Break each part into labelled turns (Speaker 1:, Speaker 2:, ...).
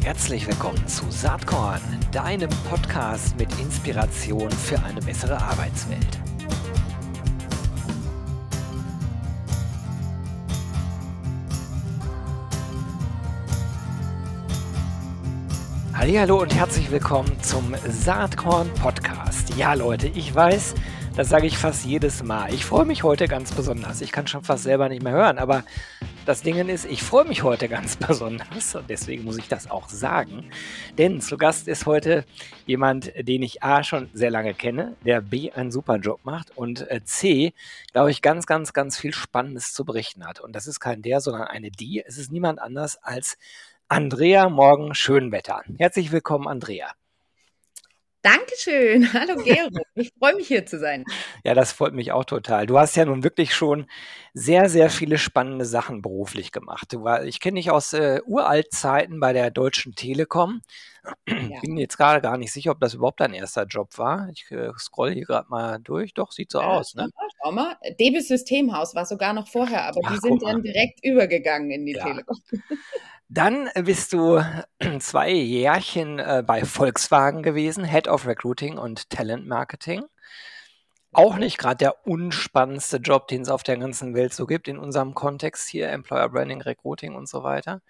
Speaker 1: Herzlich willkommen zu Saatkorn, deinem Podcast mit Inspiration für eine bessere Arbeitswelt. Hallo und herzlich willkommen zum Saatkorn Podcast. Ja, Leute, ich weiß, das sage ich fast jedes Mal. Ich freue mich heute ganz besonders. Ich kann schon fast selber nicht mehr hören, aber das Ding ist, ich freue mich heute ganz besonders und deswegen muss ich das auch sagen. Denn zu Gast ist heute jemand, den ich A schon sehr lange kenne, der B einen super Job macht und äh, C, glaube ich, ganz, ganz, ganz viel Spannendes zu berichten hat. Und das ist kein der, sondern eine die. Es ist niemand anders als Andrea Morgen Schönwetter. Herzlich willkommen, Andrea.
Speaker 2: Dankeschön. Hallo Gero. Ich freue mich hier zu sein.
Speaker 1: Ja, das freut mich auch total. Du hast ja nun wirklich schon sehr, sehr viele spannende Sachen beruflich gemacht. War, ich kenne dich aus äh, Uraltzeiten bei der Deutschen Telekom. Ja. Bin jetzt gerade gar nicht sicher, ob das überhaupt dein erster Job war. Ich äh, scroll hier gerade mal durch. Doch, sieht so ja, aus, ne?
Speaker 2: Schau mal. Debis Systemhaus war sogar noch vorher, aber Ach, die sind dann direkt übergegangen in die ja. Telekom.
Speaker 1: Dann bist du zwei Jährchen äh, bei Volkswagen gewesen, Head of Recruiting und Talent Marketing. Auch nicht gerade der unspannendste Job, den es auf der ganzen Welt so gibt, in unserem Kontext hier, Employer Branding, Recruiting und so weiter.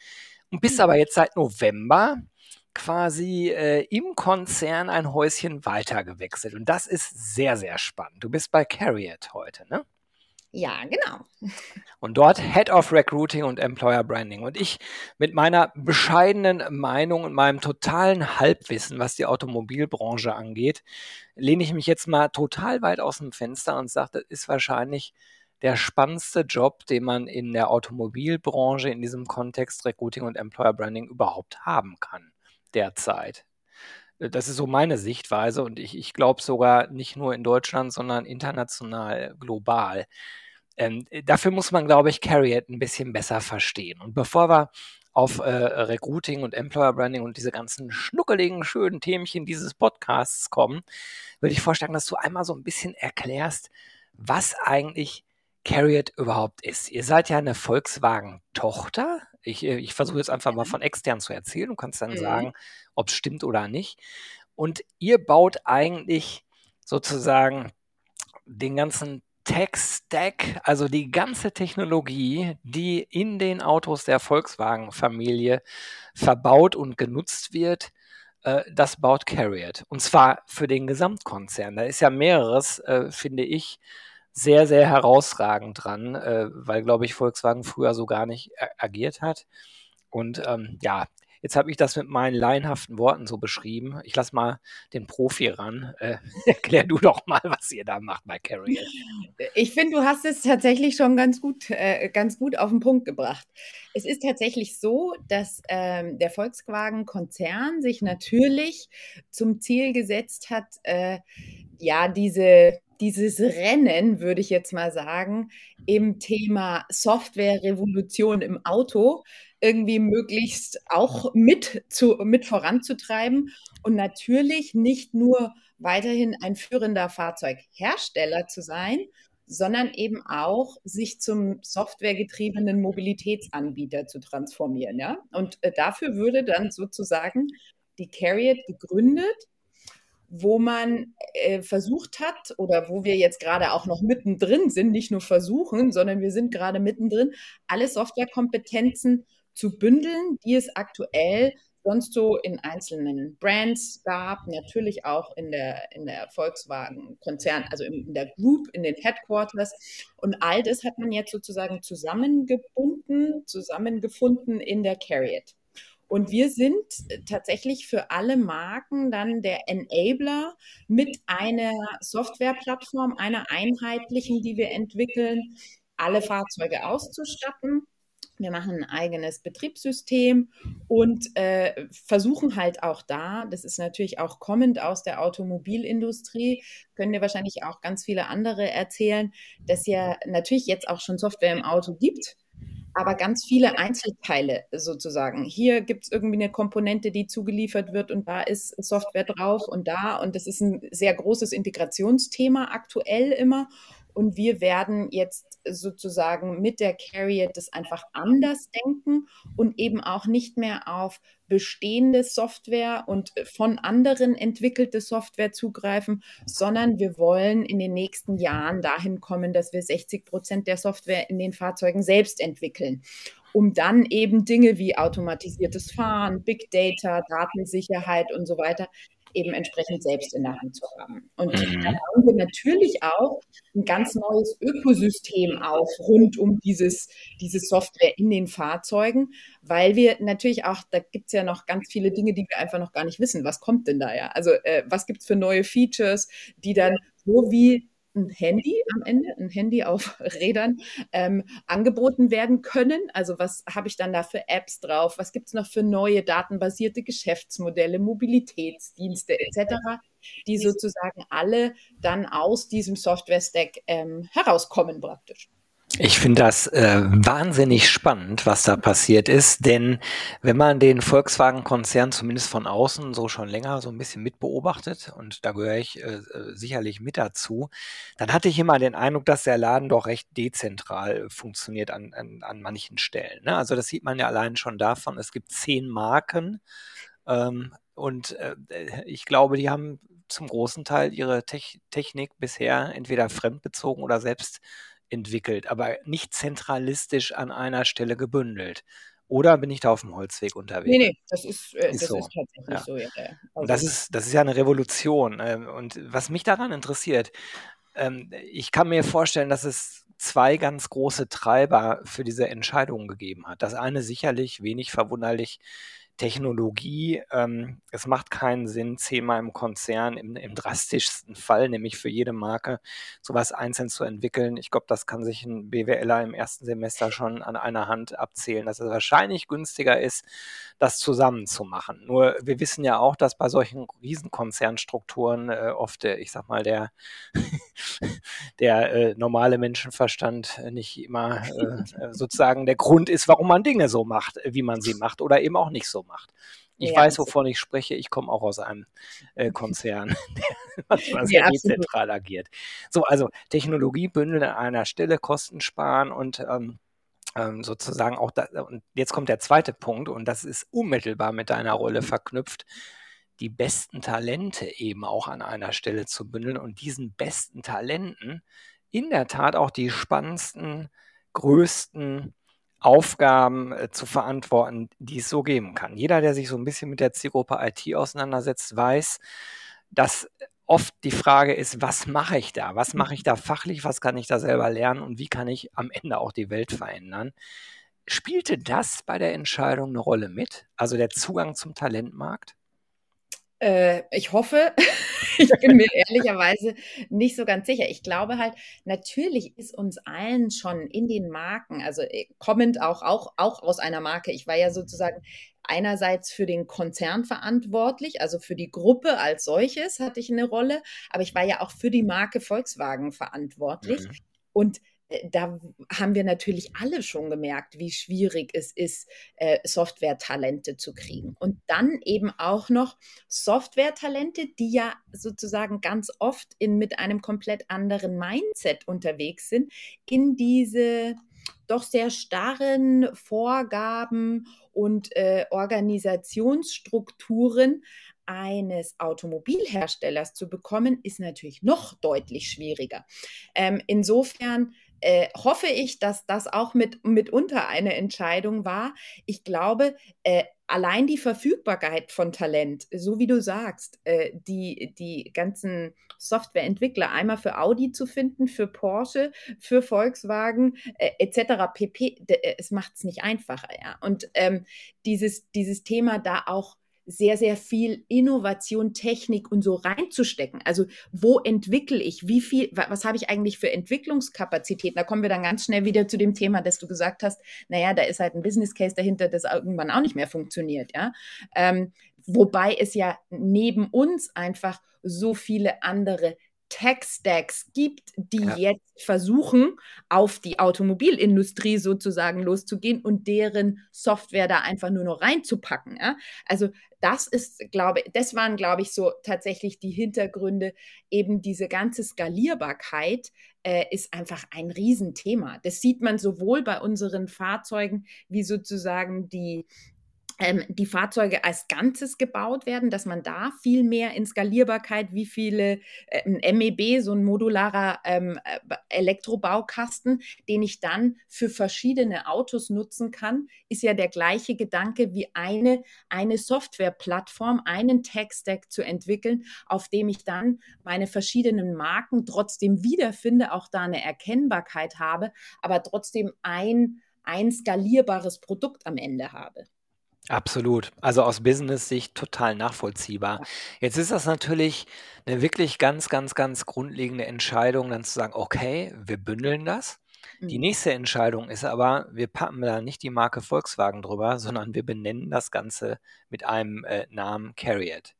Speaker 1: Und bist aber jetzt seit November quasi äh, im Konzern ein Häuschen weiter gewechselt. Und das ist sehr, sehr spannend. Du bist bei Carriot heute, ne?
Speaker 2: Ja, genau.
Speaker 1: Und dort Head of Recruiting und Employer Branding. Und ich mit meiner bescheidenen Meinung und meinem totalen Halbwissen, was die Automobilbranche angeht, lehne ich mich jetzt mal total weit aus dem Fenster und sage, das ist wahrscheinlich der spannendste Job, den man in der Automobilbranche in diesem Kontext Recruiting und Employer Branding überhaupt haben kann derzeit. Das ist so meine Sichtweise und ich, ich glaube sogar nicht nur in Deutschland, sondern international, global. Ähm, dafür muss man, glaube ich, Carriot ein bisschen besser verstehen. Und bevor wir auf äh, Recruiting und Employer Branding und diese ganzen schnuckeligen, schönen Themchen dieses Podcasts kommen, würde ich vorschlagen, dass du einmal so ein bisschen erklärst, was eigentlich Carriot überhaupt ist. Ihr seid ja eine Volkswagen-Tochter. Ich, äh, ich versuche jetzt einfach mal von extern zu erzählen. Du kannst dann mhm. sagen, ob es stimmt oder nicht. Und ihr baut eigentlich sozusagen den ganzen Tech-Stack, also die ganze Technologie, die in den Autos der Volkswagen-Familie verbaut und genutzt wird, äh, das baut Carriot. Und zwar für den Gesamtkonzern. Da ist ja mehreres, äh, finde ich, sehr, sehr herausragend dran, äh, weil, glaube ich, Volkswagen früher so gar nicht agiert hat. Und ähm, ja, Jetzt habe ich das mit meinen laienhaften Worten so beschrieben. Ich lasse mal den Profi ran. Äh, erklär du doch mal, was ihr da macht bei Carrier.
Speaker 2: Ich finde, du hast es tatsächlich schon ganz gut, äh, ganz gut auf den Punkt gebracht. Es ist tatsächlich so, dass ähm, der Volkswagen-Konzern sich natürlich zum Ziel gesetzt hat, äh, ja, diese dieses Rennen, würde ich jetzt mal sagen, im Thema Software-Revolution im Auto irgendwie möglichst auch mit, zu, mit voranzutreiben und natürlich nicht nur weiterhin ein führender Fahrzeughersteller zu sein, sondern eben auch sich zum softwaregetriebenen Mobilitätsanbieter zu transformieren. Ja? Und äh, dafür würde dann sozusagen die Carriot gegründet wo man äh, versucht hat oder wo wir jetzt gerade auch noch mittendrin sind, nicht nur versuchen, sondern wir sind gerade mittendrin, alle Softwarekompetenzen zu bündeln, die es aktuell sonst so in einzelnen Brands gab, natürlich auch in der, in der Volkswagen-Konzern, also in der Group, in den Headquarters. Und all das hat man jetzt sozusagen zusammengebunden, zusammengefunden in der Carriot. Und wir sind tatsächlich für alle Marken dann der Enabler mit einer Softwareplattform, einer einheitlichen, die wir entwickeln, alle Fahrzeuge auszustatten. Wir machen ein eigenes Betriebssystem und äh, versuchen halt auch da, das ist natürlich auch kommend aus der Automobilindustrie, können dir wahrscheinlich auch ganz viele andere erzählen, dass ja natürlich jetzt auch schon Software im Auto gibt aber ganz viele Einzelteile sozusagen. Hier gibt es irgendwie eine Komponente, die zugeliefert wird und da ist Software drauf und da. Und das ist ein sehr großes Integrationsthema aktuell immer. Und wir werden jetzt sozusagen mit der Carrier das einfach anders denken und eben auch nicht mehr auf bestehende Software und von anderen entwickelte Software zugreifen, sondern wir wollen in den nächsten Jahren dahin kommen, dass wir 60 Prozent der Software in den Fahrzeugen selbst entwickeln um dann eben Dinge wie automatisiertes Fahren, Big Data, Datensicherheit und so weiter eben entsprechend selbst in der Hand zu haben. Und mhm. da bauen wir natürlich auch ein ganz neues Ökosystem auf rund um dieses, diese Software in den Fahrzeugen, weil wir natürlich auch, da gibt es ja noch ganz viele Dinge, die wir einfach noch gar nicht wissen. Was kommt denn da ja? Also äh, was gibt es für neue Features, die dann so wie ein Handy am Ende, ein Handy auf Rädern ähm, angeboten werden können. Also was habe ich dann da für Apps drauf? Was gibt es noch für neue datenbasierte Geschäftsmodelle, Mobilitätsdienste etc., die sozusagen alle dann aus diesem Software-Stack ähm, herauskommen praktisch.
Speaker 1: Ich finde das äh, wahnsinnig spannend, was da passiert ist, denn wenn man den Volkswagen-Konzern zumindest von außen so schon länger so ein bisschen mitbeobachtet, und da gehöre ich äh, äh, sicherlich mit dazu, dann hatte ich immer den Eindruck, dass der Laden doch recht dezentral funktioniert an, an, an manchen Stellen. Ne? Also das sieht man ja allein schon davon, es gibt zehn Marken ähm, und äh, ich glaube, die haben zum großen Teil ihre Te Technik bisher entweder fremdbezogen oder selbst entwickelt, aber nicht zentralistisch an einer Stelle gebündelt. Oder bin ich da auf dem Holzweg unterwegs? Nee, nee,
Speaker 2: das ist, äh, ist das so. ist tatsächlich ja. so. Ja,
Speaker 1: Also das ist, das ist ja eine Revolution. Ähm, und was mich daran interessiert, ähm, ich kann mir vorstellen, dass es zwei ganz große Treiber für diese Entscheidungen gegeben hat. Das eine sicherlich wenig verwunderlich Technologie. Ähm, es macht keinen Sinn, zehnmal im Konzern im, im, drastischsten Fall, nämlich für jede Marke, sowas einzeln zu entwickeln. Ich glaube, das kann sich ein BWLer im ersten Semester schon an einer Hand abzählen, dass es wahrscheinlich günstiger ist, das zusammen zu machen. Nur wir wissen ja auch, dass bei solchen Riesenkonzernstrukturen äh, oft, äh, ich sag mal, der, der äh, normale Menschenverstand nicht immer äh, sozusagen der Grund ist, warum man Dinge so macht, wie man sie macht oder eben auch nicht so macht. Ich ja, weiß, wovon ich spreche. Ich komme auch aus einem äh, Konzern, der sehr ja, dezentral agiert. So, also Technologiebündel an einer Stelle, Kosten sparen und ähm, ähm, sozusagen auch da, und jetzt kommt der zweite Punkt, und das ist unmittelbar mit deiner Rolle verknüpft, die besten Talente eben auch an einer Stelle zu bündeln und diesen besten Talenten in der Tat auch die spannendsten, größten Aufgaben äh, zu verantworten, die es so geben kann. Jeder, der sich so ein bisschen mit der Zielgruppe IT auseinandersetzt, weiß, dass oft die Frage ist, was mache ich da? Was mache ich da fachlich? Was kann ich da selber lernen? Und wie kann ich am Ende auch die Welt verändern? Spielte das bei der Entscheidung eine Rolle mit? Also der Zugang zum Talentmarkt?
Speaker 2: Äh, ich hoffe, ich bin mir ehrlicherweise nicht so ganz sicher. Ich glaube halt, natürlich ist uns allen schon in den Marken, also äh, kommend auch, auch, auch aus einer Marke, ich war ja sozusagen einerseits für den Konzern verantwortlich, also für die Gruppe als solches hatte ich eine Rolle, aber ich war ja auch für die Marke Volkswagen verantwortlich. Mhm. Und da haben wir natürlich alle schon gemerkt, wie schwierig es ist, äh, Software-Talente zu kriegen. Und dann eben auch noch Software-Talente, die ja sozusagen ganz oft in, mit einem komplett anderen Mindset unterwegs sind, in diese doch sehr starren Vorgaben und äh, Organisationsstrukturen eines Automobilherstellers zu bekommen, ist natürlich noch deutlich schwieriger. Ähm, insofern äh, hoffe ich, dass das auch mit, mitunter eine Entscheidung war. Ich glaube, äh, allein die Verfügbarkeit von Talent, so wie du sagst, äh, die, die ganzen Softwareentwickler einmal für Audi zu finden, für Porsche, für Volkswagen äh, etc. pp, äh, es macht es nicht einfacher. Ja? Und ähm, dieses, dieses Thema da auch sehr, sehr viel Innovation, Technik und so reinzustecken. Also wo entwickle ich, wie viel, was habe ich eigentlich für Entwicklungskapazitäten? Da kommen wir dann ganz schnell wieder zu dem Thema, dass du gesagt hast, naja, da ist halt ein Business Case dahinter, das irgendwann auch nicht mehr funktioniert. Ja? Ähm, wobei es ja neben uns einfach so viele andere Tech-Stacks gibt, die ja. jetzt versuchen, auf die Automobilindustrie sozusagen loszugehen und deren Software da einfach nur noch reinzupacken. Ja? Also das ist, glaube das waren, glaube ich, so tatsächlich die Hintergründe. Eben diese ganze Skalierbarkeit äh, ist einfach ein Riesenthema. Das sieht man sowohl bei unseren Fahrzeugen wie sozusagen die die Fahrzeuge als Ganzes gebaut werden, dass man da viel mehr in Skalierbarkeit, wie viele, ein MEB, so ein modularer ähm, äh, Elektrobaukasten, den ich dann für verschiedene Autos nutzen kann, ist ja der gleiche Gedanke wie eine, eine Softwareplattform, einen Tech-Stack zu entwickeln, auf dem ich dann meine verschiedenen Marken trotzdem wiederfinde, auch da eine Erkennbarkeit habe, aber trotzdem ein, ein skalierbares Produkt am Ende habe.
Speaker 1: Absolut. Also aus Business-Sicht total nachvollziehbar. Jetzt ist das natürlich eine wirklich ganz, ganz, ganz grundlegende Entscheidung, dann zu sagen, okay, wir bündeln das. Die mhm. nächste Entscheidung ist aber, wir packen da nicht die Marke Volkswagen drüber, sondern wir benennen das Ganze mit einem äh, Namen Carriot.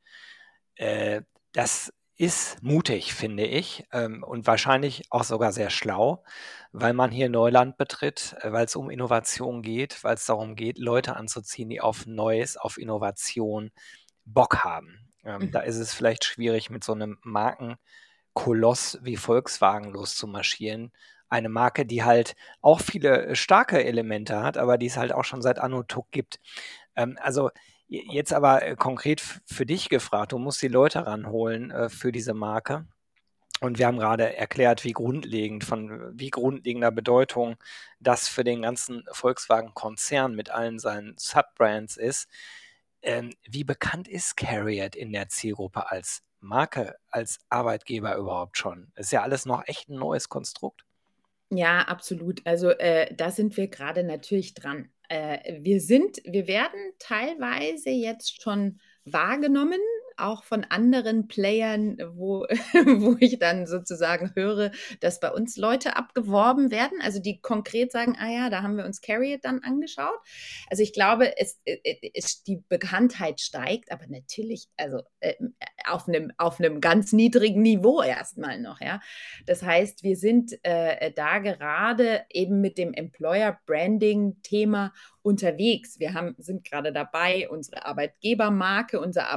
Speaker 1: Äh, das ist mutig, finde ich, ähm, und wahrscheinlich auch sogar sehr schlau, weil man hier Neuland betritt, äh, weil es um Innovation geht, weil es darum geht, Leute anzuziehen, die auf Neues, auf Innovation Bock haben. Ähm, mhm. Da ist es vielleicht schwierig, mit so einem Markenkoloss wie Volkswagen loszumarschieren. Eine Marke, die halt auch viele starke Elemente hat, aber die es halt auch schon seit Anno Tuck gibt. Ähm, also Jetzt aber äh, konkret für dich gefragt, du musst die Leute ranholen äh, für diese Marke. Und wir haben gerade erklärt, wie grundlegend, von wie grundlegender Bedeutung das für den ganzen Volkswagen-Konzern mit allen seinen Subbrands ist. Ähm, wie bekannt ist Carriot in der Zielgruppe als Marke, als Arbeitgeber überhaupt schon? Ist ja alles noch echt ein neues Konstrukt.
Speaker 2: Ja, absolut. Also äh, da sind wir gerade natürlich dran. Äh, wir sind, wir werden teilweise jetzt schon wahrgenommen auch von anderen Playern, wo, wo ich dann sozusagen höre, dass bei uns Leute abgeworben werden, also die konkret sagen, ah ja, da haben wir uns Carriot dann angeschaut. Also ich glaube, es, äh, äh, es, die Bekanntheit steigt, aber natürlich, also äh, auf einem, auf einem ganz niedrigen Niveau erstmal noch, ja. Das heißt, wir sind äh, da gerade eben mit dem Employer Branding Thema unterwegs. Wir haben, sind gerade dabei, unsere Arbeitgebermarke, unser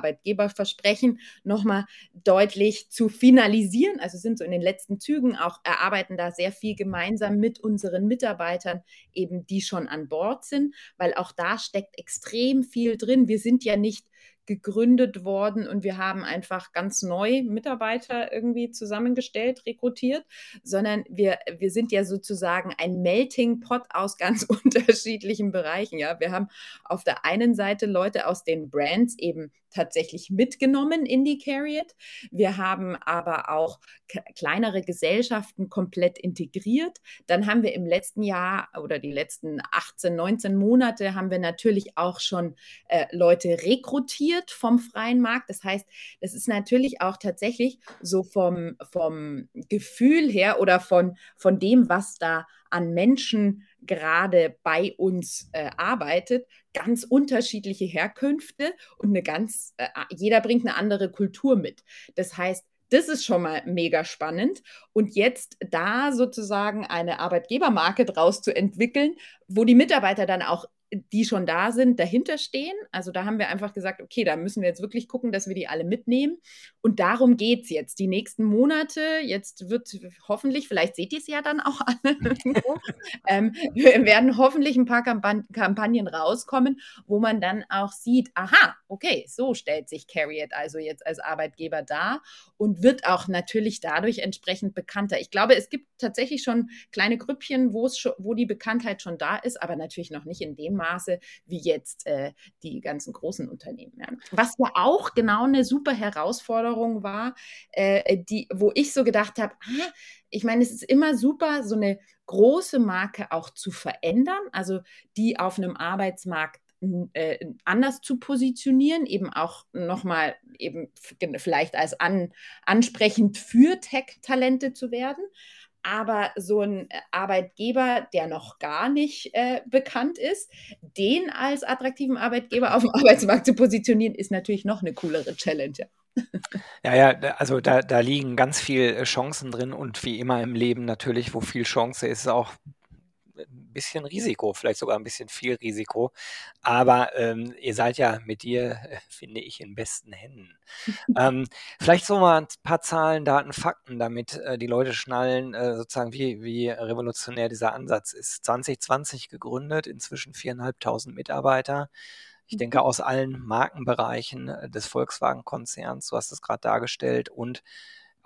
Speaker 2: Arbeitgeberversprechen nochmal deutlich zu finalisieren. Also sind so in den letzten Zügen auch, erarbeiten da sehr viel gemeinsam mit unseren Mitarbeitern, eben die schon an Bord sind, weil auch da steckt extrem viel drin. Wir sind ja nicht gegründet worden und wir haben einfach ganz neu Mitarbeiter irgendwie zusammengestellt, rekrutiert, sondern wir, wir sind ja sozusagen ein Melting Pot aus ganz unterschiedlichen Bereichen. Ja, wir haben auf der einen Seite Leute aus den Brands eben tatsächlich mitgenommen in die Carriot. Wir haben aber auch kleinere Gesellschaften komplett integriert. Dann haben wir im letzten Jahr oder die letzten 18, 19 Monate haben wir natürlich auch schon äh, Leute rekrutiert vom freien Markt. Das heißt, das ist natürlich auch tatsächlich so vom, vom Gefühl her oder von, von dem, was da an Menschen gerade bei uns äh, arbeitet, ganz unterschiedliche Herkünfte und eine ganz, äh, jeder bringt eine andere Kultur mit. Das heißt, das ist schon mal mega spannend. Und jetzt da sozusagen eine Arbeitgebermarke draus zu entwickeln, wo die Mitarbeiter dann auch die schon da sind, dahinter stehen. Also da haben wir einfach gesagt, okay, da müssen wir jetzt wirklich gucken, dass wir die alle mitnehmen. Und darum geht es jetzt. Die nächsten Monate, jetzt wird hoffentlich, vielleicht seht ihr es ja dann auch alle, ähm, werden hoffentlich ein paar Kampan Kampagnen rauskommen, wo man dann auch sieht, aha, okay, so stellt sich Carriot also jetzt als Arbeitgeber dar und wird auch natürlich dadurch entsprechend bekannter. Ich glaube, es gibt tatsächlich schon kleine Grüppchen, wo die Bekanntheit schon da ist, aber natürlich noch nicht in dem Maße wie jetzt äh, die ganzen großen Unternehmen. Ja. Was ja auch genau eine super Herausforderung war, äh, die, wo ich so gedacht habe, ah, ich meine, es ist immer super, so eine große Marke auch zu verändern, also die auf einem Arbeitsmarkt äh, anders zu positionieren, eben auch nochmal eben vielleicht als an, ansprechend für Tech-Talente zu werden. Aber so ein äh, Arbeitgeber, der noch gar nicht äh, bekannt ist, den als attraktiven Arbeitgeber auf dem Arbeitsmarkt zu positionieren, ist natürlich noch eine coolere Challenge.
Speaker 1: Ja, ja, also da, da liegen ganz viele Chancen drin und wie immer im Leben natürlich, wo viel Chance ist, auch ein bisschen Risiko, vielleicht sogar ein bisschen viel Risiko. Aber ähm, ihr seid ja mit dir, äh, finde ich, in besten Händen. ähm, vielleicht so mal ein paar Zahlen, Daten, Fakten, damit äh, die Leute schnallen, äh, sozusagen, wie, wie revolutionär dieser Ansatz ist. 2020 gegründet, inzwischen 4.500 Mitarbeiter. Ich denke, aus allen Markenbereichen äh, des Volkswagen-Konzerns, du hast es gerade dargestellt, und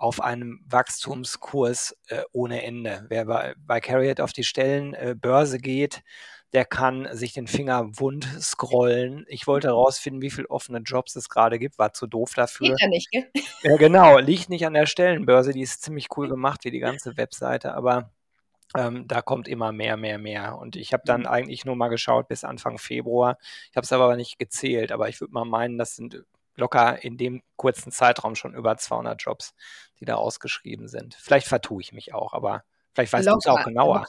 Speaker 1: auf einem Wachstumskurs äh, ohne Ende. Wer bei, bei Carriot auf die Stellenbörse äh, geht, der kann sich den Finger wund scrollen. Ich wollte herausfinden, wie viele offene Jobs es gerade gibt, war zu doof dafür. Geht
Speaker 2: ja nicht, gell?
Speaker 1: Ja, genau, liegt nicht an der Stellenbörse, die ist ziemlich cool gemacht, wie die ganze Webseite, aber ähm, da kommt immer mehr, mehr, mehr. Und ich habe dann mhm. eigentlich nur mal geschaut bis Anfang Februar. Ich habe es aber nicht gezählt, aber ich würde mal meinen, das sind locker in dem kurzen Zeitraum schon über 200 Jobs, die da ausgeschrieben sind. Vielleicht vertue ich mich auch, aber vielleicht weißt du es auch genauer.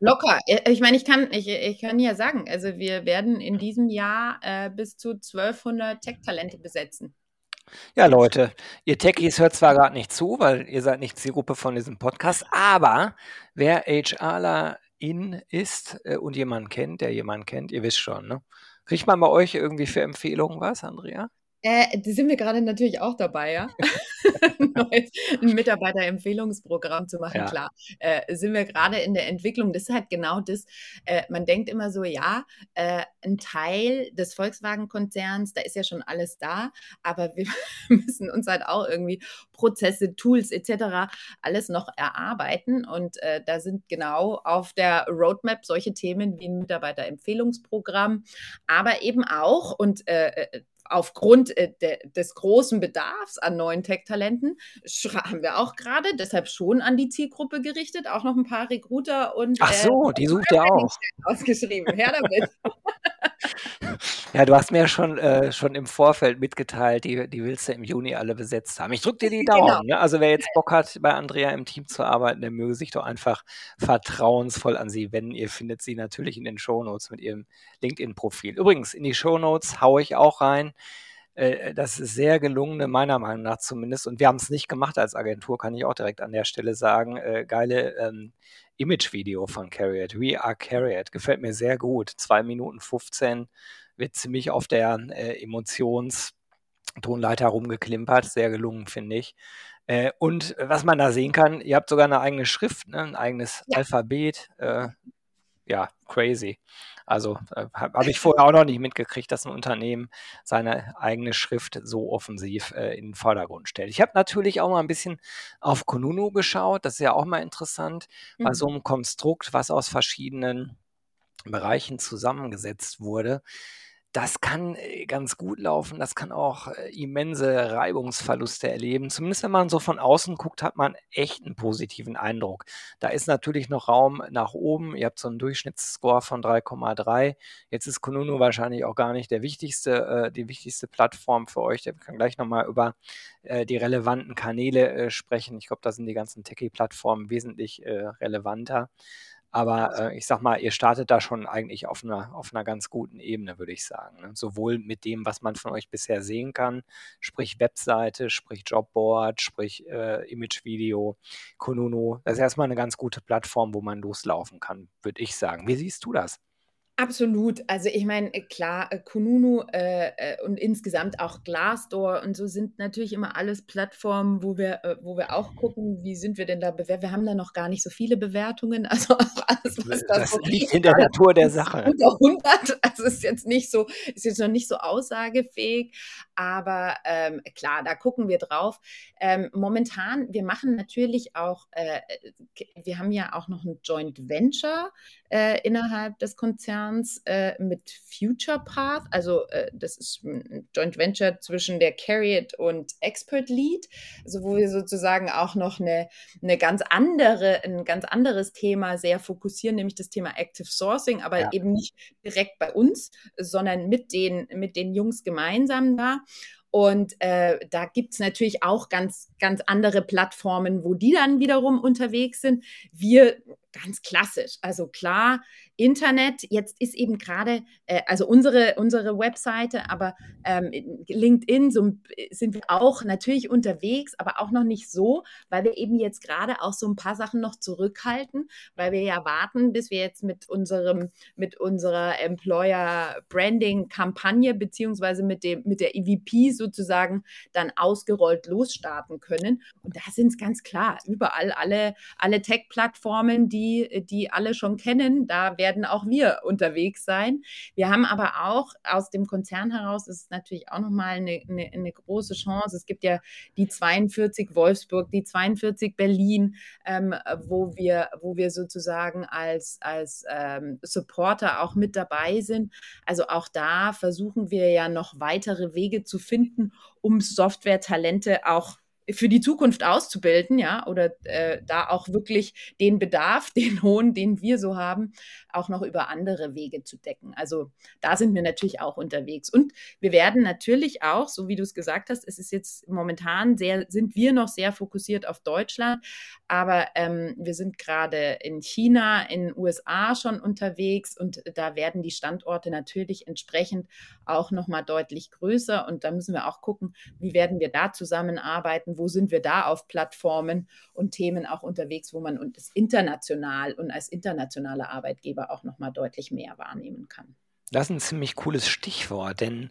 Speaker 2: Locker. locker. Ich meine, ich kann, ich, ich kann ja sagen, also wir werden in diesem Jahr äh, bis zu 1200 Tech-Talente besetzen.
Speaker 1: Ja, Leute, ihr Techies hört zwar gerade nicht zu, weil ihr seid nicht Zielgruppe von diesem Podcast, aber wer HRler in ist äh, und jemanden kennt, der jemanden kennt, ihr wisst schon, ne? Kriegt man bei euch irgendwie für Empfehlungen was, Andrea?
Speaker 2: Äh, da sind wir gerade natürlich auch dabei, ja. ein Mitarbeiterempfehlungsprogramm zu machen, ja. klar. Äh, sind wir gerade in der Entwicklung. Das ist halt genau das. Äh, man denkt immer so, ja, äh, ein Teil des Volkswagen-Konzerns, da ist ja schon alles da, aber wir müssen uns halt auch irgendwie Prozesse, Tools etc. alles noch erarbeiten. Und äh, da sind genau auf der Roadmap solche Themen wie ein Mitarbeiterempfehlungsprogramm, aber eben auch, und äh, aufgrund äh, de, des großen Bedarfs an neuen Tech-Talenten haben wir auch gerade deshalb schon an die Zielgruppe gerichtet, auch noch ein paar Recruiter und
Speaker 1: Ach so, äh, die sucht ihr auch
Speaker 2: ausgeschrieben. Her damit.
Speaker 1: Ja, du hast mir schon, äh, schon im Vorfeld mitgeteilt, die, die willst du im Juni alle besetzt haben. Ich drücke dir die Daumen. Genau. Ne? Also wer jetzt Bock hat, bei Andrea im Team zu arbeiten, der möge sich doch einfach vertrauensvoll an sie wenden. Ihr findet sie natürlich in den Shownotes mit ihrem LinkedIn-Profil. Übrigens, in die Shownotes haue ich auch rein. Äh, das ist sehr gelungene, meiner Meinung nach zumindest. Und wir haben es nicht gemacht als Agentur, kann ich auch direkt an der Stelle sagen. Äh, geile ähm, Image-Video von Carriot. We are Carriot. Gefällt mir sehr gut. Zwei Minuten 15 wird ziemlich auf der äh, Emotionstonleiter rumgeklimpert. Sehr gelungen, finde ich. Äh, und was man da sehen kann, ihr habt sogar eine eigene Schrift, ne? ein eigenes ja. Alphabet. Äh, ja, crazy. Also äh, habe ich vorher auch noch nicht mitgekriegt, dass ein Unternehmen seine eigene Schrift so offensiv äh, in den Vordergrund stellt. Ich habe natürlich auch mal ein bisschen auf Konunu geschaut. Das ist ja auch mal interessant, mhm. bei so einem Konstrukt, was aus verschiedenen Bereichen zusammengesetzt wurde das kann äh, ganz gut laufen, das kann auch äh, immense Reibungsverluste erleben. Zumindest wenn man so von außen guckt, hat man echt einen positiven Eindruck. Da ist natürlich noch Raum nach oben. Ihr habt so einen Durchschnittsscore von 3,3. Jetzt ist Konunu wahrscheinlich auch gar nicht der wichtigste, äh, die wichtigste Plattform für euch. Der kann gleich nochmal über die relevanten Kanäle sprechen. Ich glaube, da sind die ganzen Techie-Plattformen wesentlich relevanter. Aber äh, ich sag mal, ihr startet da schon eigentlich auf einer, auf einer ganz guten Ebene, würde ich sagen. Ne? Sowohl mit dem, was man von euch bisher sehen kann, sprich Webseite, sprich Jobboard, sprich äh, Imagevideo, Konunu. Das ist erstmal eine ganz gute Plattform, wo man loslaufen kann, würde ich sagen. Wie siehst du das?
Speaker 2: Absolut. Also ich meine, äh, klar, äh, Kununu äh, äh, und insgesamt auch Glassdoor und so sind natürlich immer alles Plattformen, wo wir, äh, wo wir auch gucken, wie sind wir denn da bewertet. Wir haben da noch gar nicht so viele Bewertungen. Also auch alles,
Speaker 1: was da das so liegt in der Natur der Sache.
Speaker 2: Unter 100, also ist jetzt nicht so, ist jetzt noch nicht so aussagefähig. Aber ähm, klar, da gucken wir drauf. Ähm, momentan, wir machen natürlich auch, äh, wir haben ja auch noch ein Joint Venture innerhalb des Konzerns äh, mit Future Path. Also äh, das ist ein Joint Venture zwischen der Carriot und Expert Lead, also wo wir sozusagen auch noch eine, eine ganz andere, ein ganz anderes Thema sehr fokussieren, nämlich das Thema Active Sourcing, aber ja. eben nicht direkt bei uns, sondern mit den, mit den Jungs gemeinsam da. Und äh, da gibt es natürlich auch ganz ganz andere Plattformen, wo die dann wiederum unterwegs sind. Wir ganz klassisch. Also klar, Internet, jetzt ist eben gerade, äh, also unsere, unsere Webseite, aber ähm, LinkedIn so, sind wir auch natürlich unterwegs, aber auch noch nicht so, weil wir eben jetzt gerade auch so ein paar Sachen noch zurückhalten, weil wir ja warten, bis wir jetzt mit unserem, mit unserer Employer Branding Kampagne beziehungsweise mit dem, mit der EVP sozusagen dann ausgerollt losstarten können. Und da sind es ganz klar, überall alle, alle Tech-Plattformen, die, die alle schon kennen, da werden auch wir unterwegs sein. Wir haben aber auch aus dem Konzern heraus, ist natürlich auch nochmal eine, eine, eine große Chance. Es gibt ja die 42 Wolfsburg, die 42 Berlin, ähm, wo, wir, wo wir sozusagen als, als ähm, Supporter auch mit dabei sind. Also auch da versuchen wir ja noch weitere Wege zu finden, um Software-Talente auch für die Zukunft auszubilden, ja, oder äh, da auch wirklich den Bedarf, den hohen, den wir so haben, auch noch über andere Wege zu decken. Also da sind wir natürlich auch unterwegs. Und wir werden natürlich auch, so wie du es gesagt hast, es ist jetzt momentan sehr, sind wir noch sehr fokussiert auf Deutschland, aber ähm, wir sind gerade in China, in USA schon unterwegs und da werden die Standorte natürlich entsprechend auch nochmal deutlich größer und da müssen wir auch gucken, wie werden wir da zusammenarbeiten, wo sind wir da auf Plattformen und Themen auch unterwegs, wo man uns international und als internationaler Arbeitgeber auch nochmal deutlich mehr wahrnehmen kann.
Speaker 1: Das ist ein ziemlich cooles Stichwort, denn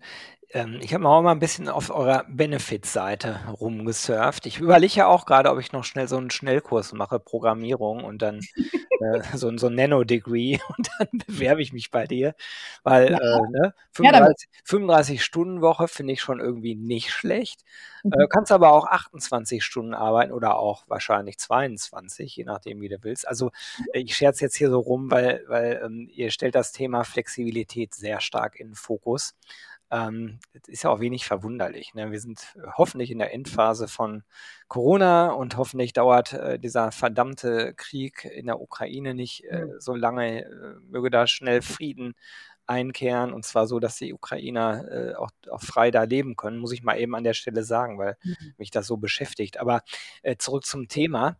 Speaker 1: ähm, ich habe auch mal ein bisschen auf eurer Benefits-Seite rumgesurft. Ich überlege ja auch gerade, ob ich noch schnell so einen Schnellkurs mache, Programmierung und dann äh, so, so ein Nano-Degree und dann bewerbe ich mich bei dir, weil ja. äh, ne, 35, 35 Stunden Woche finde ich schon irgendwie nicht schlecht. Äh, mhm. Äh, kannst aber auch 28 Stunden arbeiten oder auch wahrscheinlich 22, je nachdem, wie du willst. Also äh, ich scherze jetzt hier so rum, weil, weil ähm, ihr stellt das Thema Flexibilität sehr stark in den Fokus. Ähm, das ist ja auch wenig verwunderlich. Ne? Wir sind äh, hoffentlich in der Endphase von Corona und hoffentlich dauert äh, dieser verdammte Krieg in der Ukraine nicht äh, mhm. so lange. Äh, möge da schnell Frieden einkehren und zwar so, dass die Ukrainer äh, auch, auch, frei da leben können, muss ich mal eben an der Stelle sagen, weil mhm. mich das so beschäftigt. Aber äh, zurück zum Thema.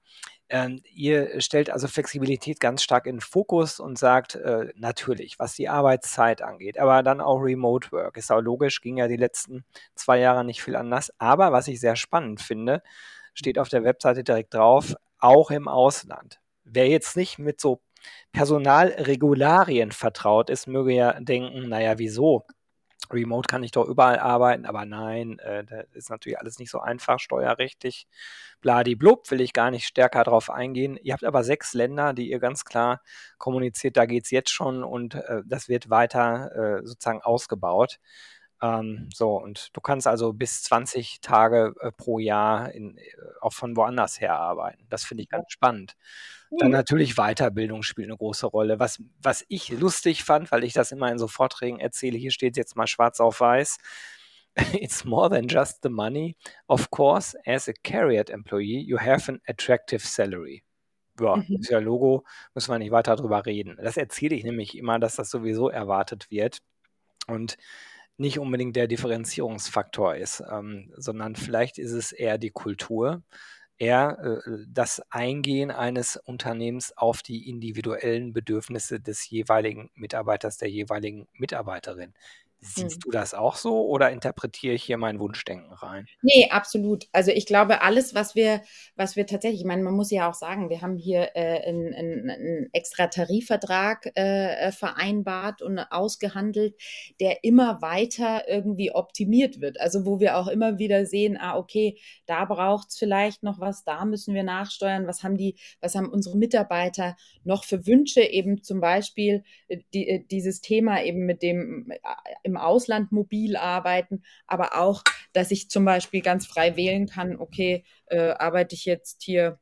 Speaker 1: Ähm, ihr stellt also Flexibilität ganz stark in den Fokus und sagt, äh, natürlich, was die Arbeitszeit angeht, aber dann auch Remote Work. Ist auch logisch, ging ja die letzten zwei Jahre nicht viel anders. Aber was ich sehr spannend finde, steht auf der Webseite direkt drauf, auch im Ausland. Wer jetzt nicht mit so Personalregularien vertraut ist, möge ja denken, naja, wieso? Remote kann ich doch überall arbeiten, aber nein, äh, das ist natürlich alles nicht so einfach, steuerrechtlich. Bladiblub, will ich gar nicht stärker darauf eingehen. Ihr habt aber sechs Länder, die ihr ganz klar kommuniziert, da geht es jetzt schon und äh, das wird weiter äh, sozusagen ausgebaut. Ähm, so, und du kannst also bis 20 Tage äh, pro Jahr in, äh, auch von woanders her arbeiten. Das finde ich ganz spannend. Dann natürlich Weiterbildung spielt eine große Rolle. Was, was ich lustig fand, weil ich das immer in so Vorträgen erzähle, hier steht jetzt mal schwarz auf weiß. It's more than just the money. Of course, as a Carrier employee, you have an attractive salary. Ja, mhm. ist ja Logo, müssen wir nicht weiter drüber reden. Das erzähle ich nämlich immer, dass das sowieso erwartet wird. Und nicht unbedingt der Differenzierungsfaktor ist, ähm, sondern vielleicht ist es eher die Kultur, eher äh, das Eingehen eines Unternehmens auf die individuellen Bedürfnisse des jeweiligen Mitarbeiters, der jeweiligen Mitarbeiterin. Siehst hm. du das auch so oder interpretiere ich hier mein Wunschdenken rein?
Speaker 2: Nee, absolut. Also ich glaube, alles, was wir, was wir tatsächlich, ich meine, man muss ja auch sagen, wir haben hier äh, einen, einen, extra Tarifvertrag äh, äh, vereinbart und ausgehandelt, der immer weiter irgendwie optimiert wird. Also wo wir auch immer wieder sehen, ah, okay, da braucht es vielleicht noch was, da müssen wir nachsteuern, was haben die, was haben unsere Mitarbeiter noch für Wünsche, eben zum Beispiel äh, die, äh, dieses Thema eben mit dem im Ausland mobil arbeiten, aber auch, dass ich zum Beispiel ganz frei wählen kann, okay, äh, arbeite ich jetzt hier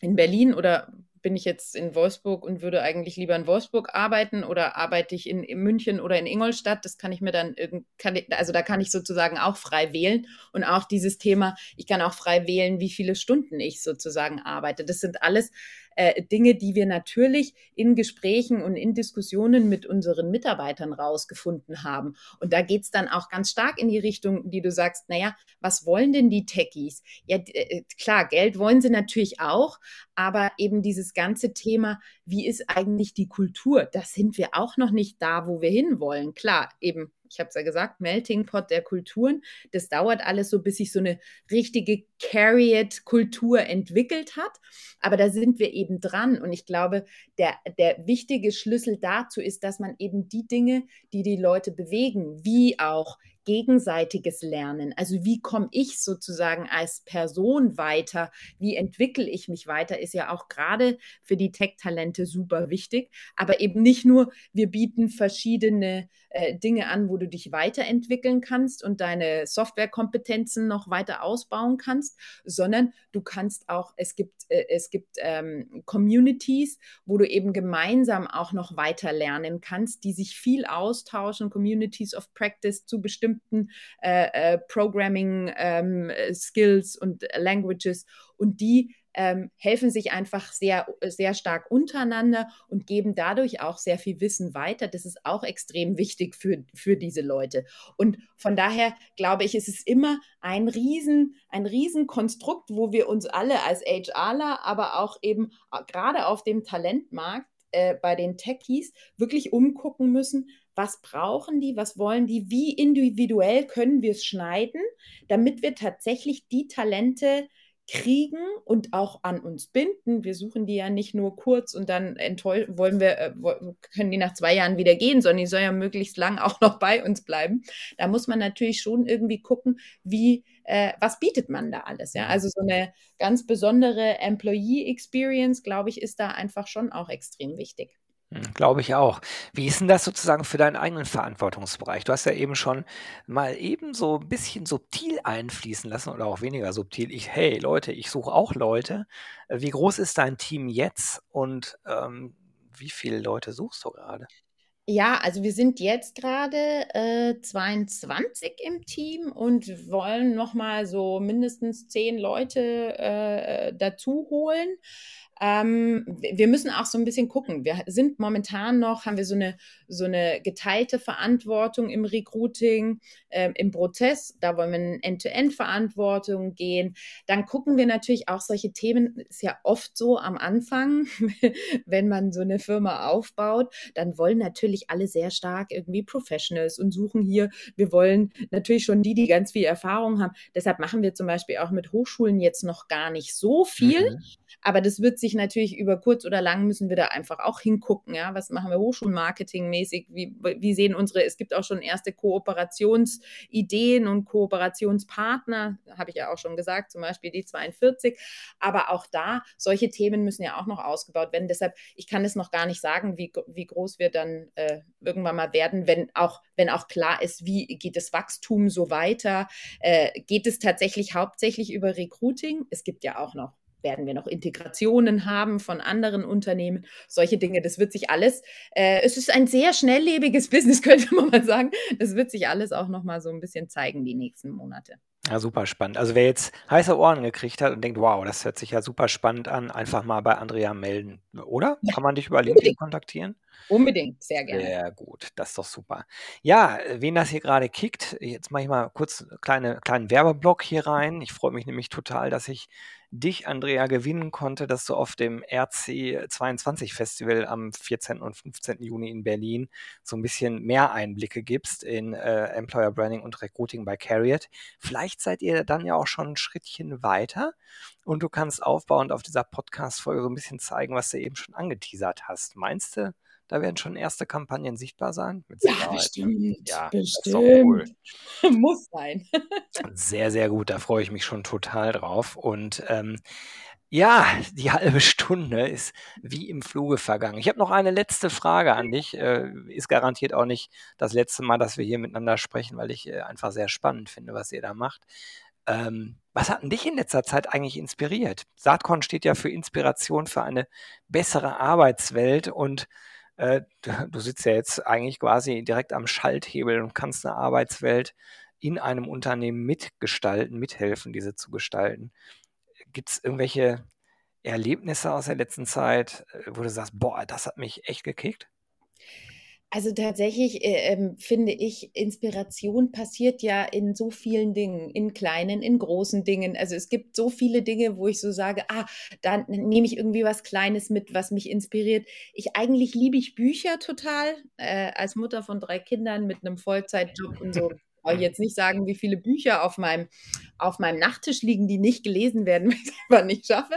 Speaker 2: in Berlin oder bin ich jetzt in Wolfsburg und würde eigentlich lieber in Wolfsburg arbeiten oder arbeite ich in, in München oder in Ingolstadt? Das kann ich mir dann, kann, also da kann ich sozusagen auch frei wählen und auch dieses Thema, ich kann auch frei wählen, wie viele Stunden ich sozusagen arbeite. Das sind alles äh, Dinge, die wir natürlich in Gesprächen und in Diskussionen mit unseren Mitarbeitern rausgefunden haben. Und da geht es dann auch ganz stark in die Richtung, die du sagst, naja, was wollen denn die Techies? Ja, äh, klar, Geld wollen sie natürlich auch, aber eben dieses ganze Thema, wie ist eigentlich die Kultur? Da sind wir auch noch nicht da, wo wir hinwollen. Klar, eben ich habe es ja gesagt, Melting Pot der Kulturen. Das dauert alles so, bis sich so eine richtige Carried-Kultur entwickelt hat. Aber da sind wir eben dran. Und ich glaube, der, der wichtige Schlüssel dazu ist, dass man eben die Dinge, die die Leute bewegen, wie auch gegenseitiges Lernen. Also wie komme ich sozusagen als Person weiter? Wie entwickle ich mich weiter? Ist ja auch gerade für die Tech-Talente super wichtig. Aber eben nicht nur, wir bieten verschiedene äh, Dinge an, wo du dich weiterentwickeln kannst und deine Softwarekompetenzen noch weiter ausbauen kannst, sondern du kannst auch, es gibt, äh, es gibt ähm, Communities, wo du eben gemeinsam auch noch weiter lernen kannst, die sich viel austauschen, Communities of Practice zu bestimmten äh, äh Programming ähm, Skills und Languages und die ähm, helfen sich einfach sehr, sehr stark untereinander und geben dadurch auch sehr viel Wissen weiter. Das ist auch extrem wichtig für, für diese Leute. Und von daher glaube ich, es ist immer ein riesen, ein riesen Konstrukt, wo wir uns alle als HRler, aber auch eben gerade auf dem Talentmarkt äh, bei den Techies wirklich umgucken müssen, was brauchen die, was wollen die, wie individuell können wir es schneiden, damit wir tatsächlich die Talente kriegen und auch an uns binden. Wir suchen die ja nicht nur kurz und dann wollen wir, äh, können die nach zwei Jahren wieder gehen, sondern die soll ja möglichst lang auch noch bei uns bleiben. Da muss man natürlich schon irgendwie gucken, wie, äh, was bietet man da alles. Ja? Also so eine ganz besondere Employee Experience, glaube ich, ist da einfach schon auch extrem wichtig.
Speaker 1: Hm, glaube ich auch. Wie ist denn das sozusagen für deinen eigenen Verantwortungsbereich? Du hast ja eben schon mal eben so ein bisschen subtil einfließen lassen oder auch weniger subtil. Ich, hey Leute, ich suche auch Leute. Äh, wie groß ist dein Team jetzt und ähm, wie viele Leute suchst du gerade?
Speaker 2: Ja, also wir sind jetzt gerade äh, 22 im Team und wollen nochmal so mindestens zehn Leute äh, dazu holen. Ähm, wir müssen auch so ein bisschen gucken. Wir sind momentan noch, haben wir so eine, so eine geteilte Verantwortung im Recruiting, äh, im Prozess. Da wollen wir in End-to-End-Verantwortung gehen. Dann gucken wir natürlich auch solche Themen, ist ja oft so am Anfang, wenn man so eine Firma aufbaut, dann wollen natürlich alle sehr stark irgendwie Professionals und suchen hier, wir wollen natürlich schon die, die ganz viel Erfahrung haben. Deshalb machen wir zum Beispiel auch mit Hochschulen jetzt noch gar nicht so viel. Mhm. Aber das wird sich natürlich über kurz oder lang müssen wir da einfach auch hingucken. Ja, was machen wir Hochschulmarketingmäßig? Wie, wie sehen unsere, es gibt auch schon erste Kooperationsideen und Kooperationspartner, habe ich ja auch schon gesagt, zum Beispiel die 42. Aber auch da, solche Themen müssen ja auch noch ausgebaut werden. Deshalb, ich kann es noch gar nicht sagen, wie, wie groß wir dann äh, irgendwann mal werden, wenn auch, wenn auch klar ist, wie geht das Wachstum so weiter? Äh, geht es tatsächlich hauptsächlich über Recruiting? Es gibt ja auch noch werden wir noch Integrationen haben von anderen Unternehmen, solche Dinge. Das wird sich alles, äh, es ist ein sehr schnelllebiges Business, könnte man mal sagen. Das wird sich alles auch noch mal so ein bisschen zeigen die nächsten Monate.
Speaker 1: Ja, super spannend. Also wer jetzt heiße Ohren gekriegt hat und denkt, wow, das hört sich ja super spannend an, einfach mal bei Andrea melden, oder? Ja, Kann man dich über LinkedIn kontaktieren?
Speaker 2: Unbedingt, sehr gerne.
Speaker 1: Sehr gut, das ist doch super. Ja, wen das hier gerade kickt, jetzt mache ich mal kurz einen kleine, kleinen Werbeblock hier rein. Ich freue mich nämlich total, dass ich dich, Andrea, gewinnen konnte, dass du auf dem RC22 Festival am 14. und 15. Juni in Berlin so ein bisschen mehr Einblicke gibst in äh, Employer Branding und Recruiting bei Carriot. Vielleicht seid ihr dann ja auch schon ein Schrittchen weiter und du kannst aufbauend auf dieser Podcast-Folge so ein bisschen zeigen, was du eben schon angeteasert hast. Meinst du, da werden schon erste Kampagnen sichtbar sein.
Speaker 2: Ja, bestimmt. Ja, bestimmt. Cool. Muss sein.
Speaker 1: sehr, sehr gut. Da freue ich mich schon total drauf. Und ähm, ja, die halbe Stunde ist wie im Fluge vergangen. Ich habe noch eine letzte Frage an dich. Äh, ist garantiert auch nicht das letzte Mal, dass wir hier miteinander sprechen, weil ich äh, einfach sehr spannend finde, was ihr da macht. Ähm, was hat denn dich in letzter Zeit eigentlich inspiriert? Saatkorn steht ja für Inspiration für eine bessere Arbeitswelt und äh, du sitzt ja jetzt eigentlich quasi direkt am Schalthebel und kannst eine Arbeitswelt in einem Unternehmen mitgestalten, mithelfen, diese zu gestalten. Gibt es irgendwelche Erlebnisse aus der letzten Zeit, äh, wo du sagst, boah, das hat mich echt gekickt?
Speaker 2: Also tatsächlich äh, ähm, finde ich, Inspiration passiert ja in so vielen Dingen, in kleinen, in großen Dingen. Also es gibt so viele Dinge, wo ich so sage, ah, dann nehme ich irgendwie was Kleines mit, was mich inspiriert. Ich eigentlich liebe ich Bücher total. Äh, als Mutter von drei Kindern mit einem Vollzeitjob und so brauche ich jetzt nicht sagen, wie viele Bücher auf meinem, auf meinem Nachttisch liegen, die nicht gelesen werden, weil ich es einfach nicht schaffe.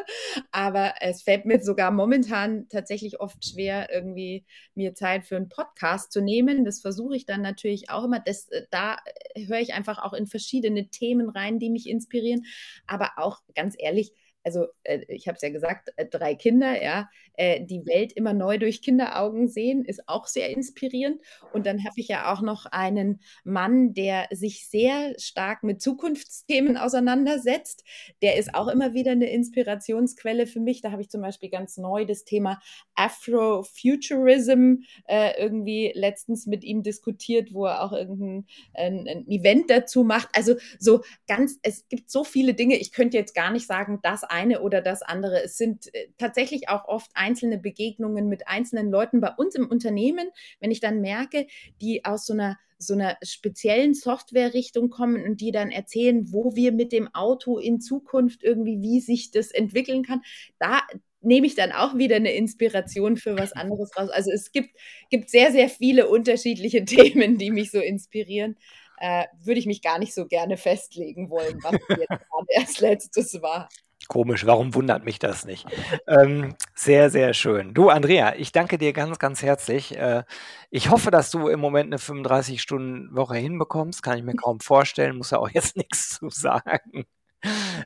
Speaker 2: Aber es fällt mir sogar momentan tatsächlich oft schwer, irgendwie mir Zeit für einen Podcast zu nehmen. Das versuche ich dann natürlich auch immer. Das, äh, da äh, höre ich einfach auch in verschiedene Themen rein, die mich inspirieren. Aber auch ganz ehrlich, also äh, ich habe es ja gesagt, äh, drei Kinder, ja, äh, die Welt immer neu durch Kinderaugen sehen, ist auch sehr inspirierend. Und dann habe ich ja auch noch einen Mann, der sich sehr stark mit Zukunftsthemen auseinandersetzt. Der ist auch immer wieder eine Inspirationsquelle für mich. Da habe ich zum Beispiel ganz neu das Thema Afrofuturism äh, irgendwie letztens mit ihm diskutiert, wo er auch irgendein ein, ein Event dazu macht. Also so ganz, es gibt so viele Dinge. Ich könnte jetzt gar nicht sagen, das eine oder das andere. Es sind äh, tatsächlich auch oft einzelne Begegnungen mit einzelnen Leuten bei uns im Unternehmen, wenn ich dann merke, die aus so einer so einer speziellen Software-Richtung kommen und die dann erzählen, wo wir mit dem Auto in Zukunft irgendwie, wie sich das entwickeln kann. Da nehme ich dann auch wieder eine Inspiration für was anderes raus. Also es gibt, gibt sehr, sehr viele unterschiedliche Themen, die mich so inspirieren. Äh, würde ich mich gar nicht so gerne festlegen wollen, was jetzt gerade erst letztes war.
Speaker 1: Komisch, warum wundert mich das nicht? Ähm, sehr, sehr schön. Du, Andrea, ich danke dir ganz, ganz herzlich. Äh, ich hoffe, dass du im Moment eine 35-Stunden-Woche hinbekommst. Kann ich mir kaum vorstellen, muss ja auch jetzt nichts zu sagen.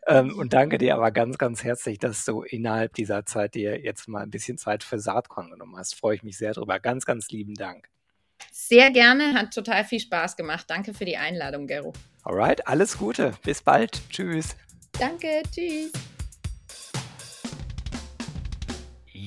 Speaker 1: Ähm, und danke dir aber ganz, ganz herzlich, dass du innerhalb dieser Zeit dir jetzt mal ein bisschen Zeit für Saatkorn genommen hast. Freue ich mich sehr drüber. Ganz, ganz lieben Dank.
Speaker 2: Sehr gerne, hat total viel Spaß gemacht. Danke für die Einladung, Gero.
Speaker 1: Alright, alles Gute. Bis bald. Tschüss.
Speaker 2: Danke, tschüss.